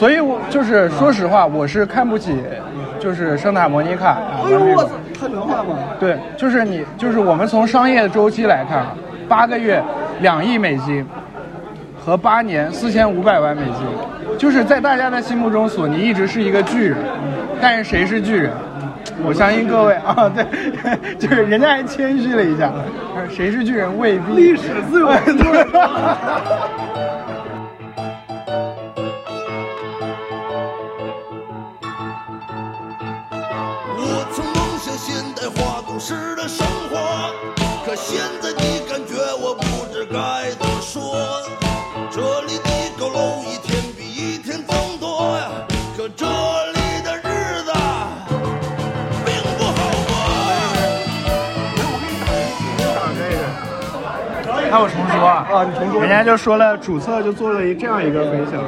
所以我就是说实话，我是看不起就是圣塔莫尼卡。哎呦我操，看原话吗？对，就是你，就是我们从商业周期来看啊，八个月两亿美金和八年四千五百万美金，就是在大家的心目中，索尼一直是一个巨人。但是谁是巨人？我相信各位啊，对，就是人家还谦虚了一下，谁是巨人未必。历史自有公论。过。那我重说啊，啊你重说。人家就说了，主策就做了一这样一个分享，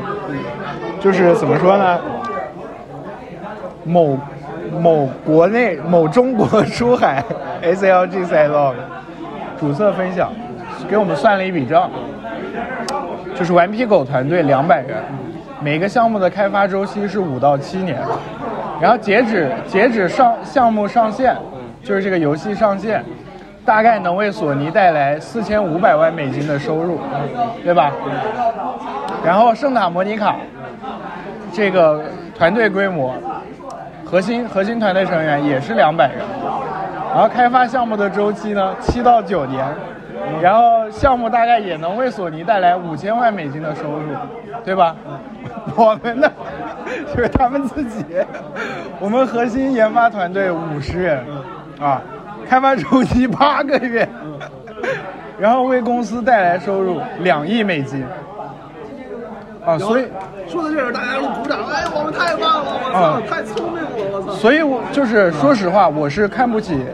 就是怎么说呢？某某国内某中国出海 SLG 赛道主策分享，给我们算了一笔账，就是顽皮狗团队两百人，每个项目的开发周期是五到七年，然后截止截止上项目上线，就是这个游戏上线，大概能为索尼带来四千五百万美金的收入，对吧？然后圣塔莫尼卡这个团队规模，核心核心团队成员也是两百人，然后开发项目的周期呢七到九年，然后项目大概也能为索尼带来五千万美金的收入，对吧？我们呢，就是他们自己，我们核心研发团队五十人，啊，开发周期八个月，然后为公司带来收入两亿美金，啊，所以。说到这儿，大家都鼓掌。哎，我们太棒了！我操，啊太聪明了！我操。所以我就是说实话，我是看不起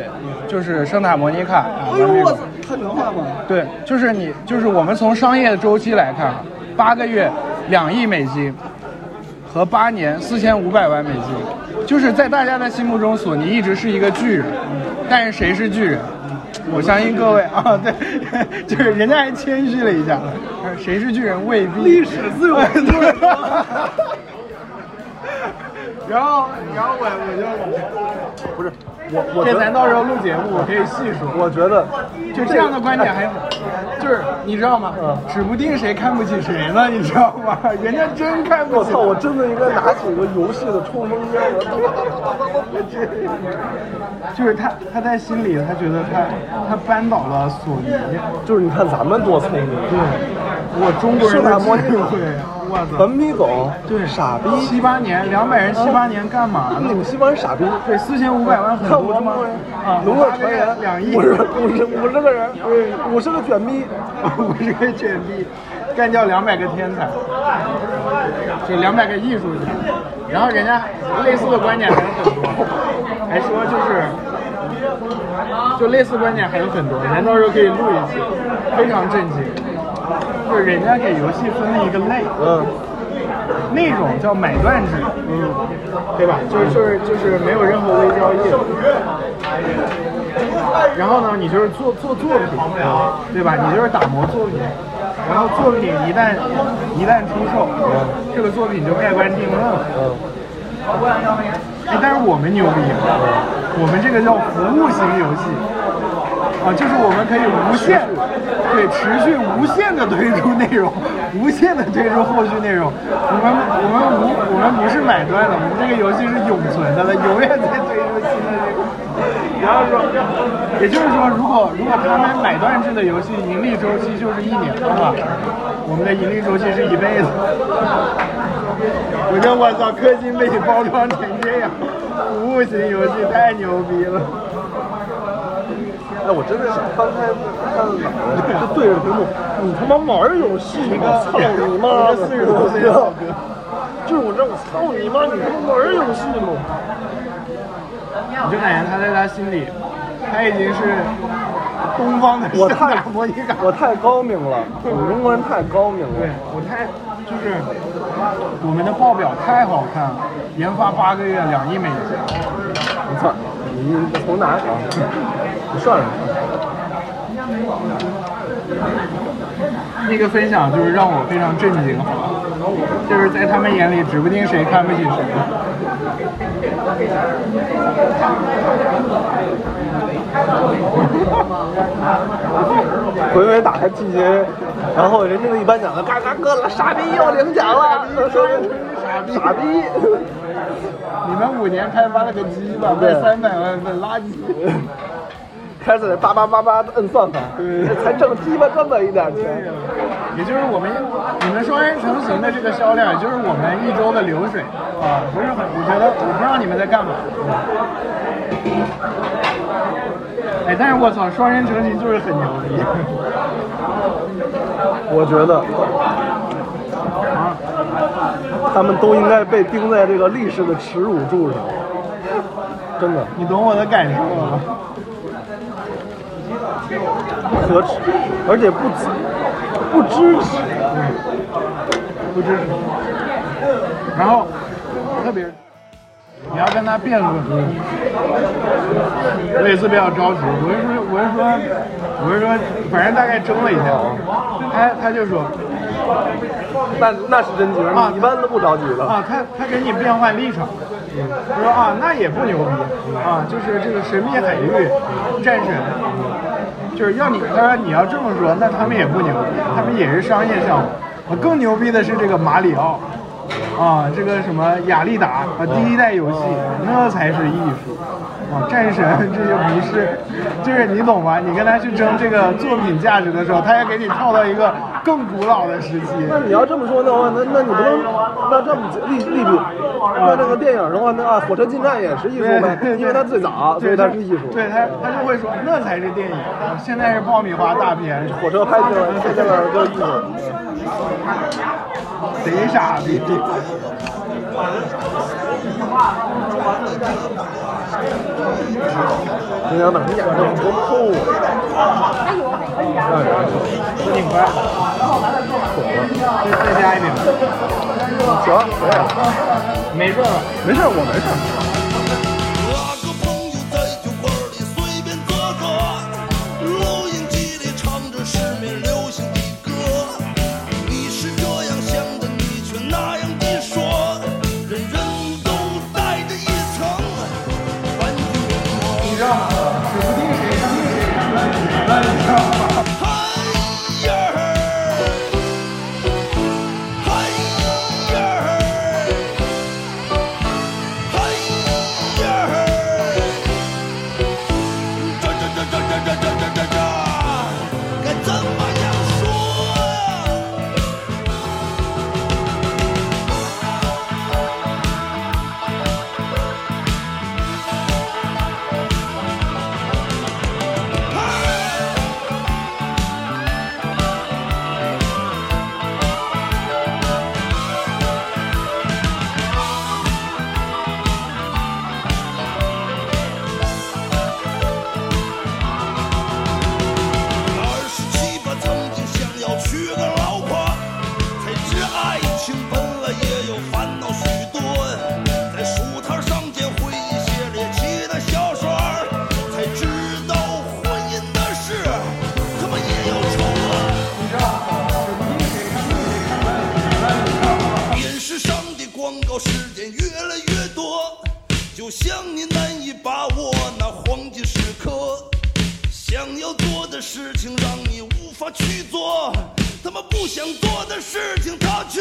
就是圣塔莫尼卡。哎呦我操，看原话吗？对，就是你，就是我们从商业周期来看啊，八个月两亿美金和八年四千五百万美金，就是在大家的心目中，索尼一直是一个巨人。但是谁是巨人？我相信各位啊，对，就是人家还谦虚了一下，谁是巨人未必。历史自有 定论。然后，然后我我就不是，我我这咱到时候录节目，我可以细说。我觉得就这样的观点还有，就是你知道吗？指不定谁看不起谁呢，你知道吗？人家真看不起。我操！我真的应该拿起一个游戏的冲锋枪，我就是他，他在心里，他觉得他他扳倒了索尼。就是你看咱们多聪明，对，我中国人的圣塔莫尼智慧，我操！顽皮狗，对，傻逼，七八年，两百人七八年干嘛呢你？们西方人傻逼。对，四千五百万很多吗？啊，龙乐传言两亿，五十五十五十个人，五十个卷逼，五十个卷逼，干掉两百个天才，就两百个艺术家。然后人家类似的观点还有很多，还说就是，就类似观点还有很多，咱到时候可以录一期，非常震惊。就是人家给游戏分了一个类，嗯，那种叫买断制，嗯，对吧？就是就是就是没有任何微交易。然后呢，你就是做做作品，对吧？你就是打磨作品，然后作品一旦一旦出售，这个作品就盖棺定论了。哎，但是我们牛逼了，我们这个叫服务型游戏，啊，就是我们可以无限，对，持续无限的推出内容，无限的推出后续内容。我们我们无我们不是买断的，我们这个游戏是永存的了，永远在推出新的内容。然后说，也就是说，如果如果他们买断制的游戏盈利周期就是一年的话，我们的盈利周期是一辈子。我觉得我操，氪金被你包装成这样，服务型游戏太牛逼了。哎，我真的想翻开看哪儿，就对着屏幕，你他妈玩游戏吗？操你妈的！四十多岁的老哥，就是我这，我操你妈！你他妈玩游戏吗？你就感觉他在他心里，他已经是东方的我太。我太高明了，我们中国人太高明了对。我太就是我们的报表太好看了，研发八个月两亿美金。我操，你你从哪儿算上。那个分享就是让我非常震惊，好吧就是在他们眼里，指不定谁看不起谁。回回打开季节，然后人家那一颁奖的，嘎嘎哥了，傻逼又领奖了，说傻逼傻逼，你们五年开发了个鸡吧，卖三百万份垃圾。开始叭叭叭叭的摁算法，才挣鸡巴这么一点钱。也就是我们你们双人成行的这个销量，也就是我们一周的流水啊，不是很，我觉得我不知道你们在干嘛。哎，但是我操，双人成行就是很牛逼。我觉得啊，他们都应该被钉在这个历史的耻辱柱上，真的你懂我的感受吗？不可耻，而且不支不支持。不支持。然后特别，你要跟他辩论，我也是比较着急。我是说，我是说，我是说，反正大概争了一下，他他就说那那是真急了，啊你一般都不着急的。啊，他他给你变换立场，他说啊，那也不牛逼啊，就是这个神秘海域战神，就是要你，他说你要这么说，那他们也不牛，他们也是商业项目。啊，更牛逼的是这个马里奥，啊，这个什么雅丽达啊，第一代游戏，那才是艺术。啊，战神这就不是，就是你懂吗？你跟他去争这个作品价值的时候，他要给你套到一个更古老的时期。那你要这么说的话，那那你不能那这么利利比，那这个电影的话，那啊，火车进站也是艺术呗，因为它最早，所以它是艺术。对他，他就会说那才是电影，现在是爆米花大片，火车拍进来，拍进来就是艺术。贼傻逼。你想哪演的多厚啊？我挺快的，再再加一点，行，可以了，没事了。没事，我没事。时间越来越多，就像你难以把握那黄金时刻。想要做的事情让你无法去做，他们不想做的事情他却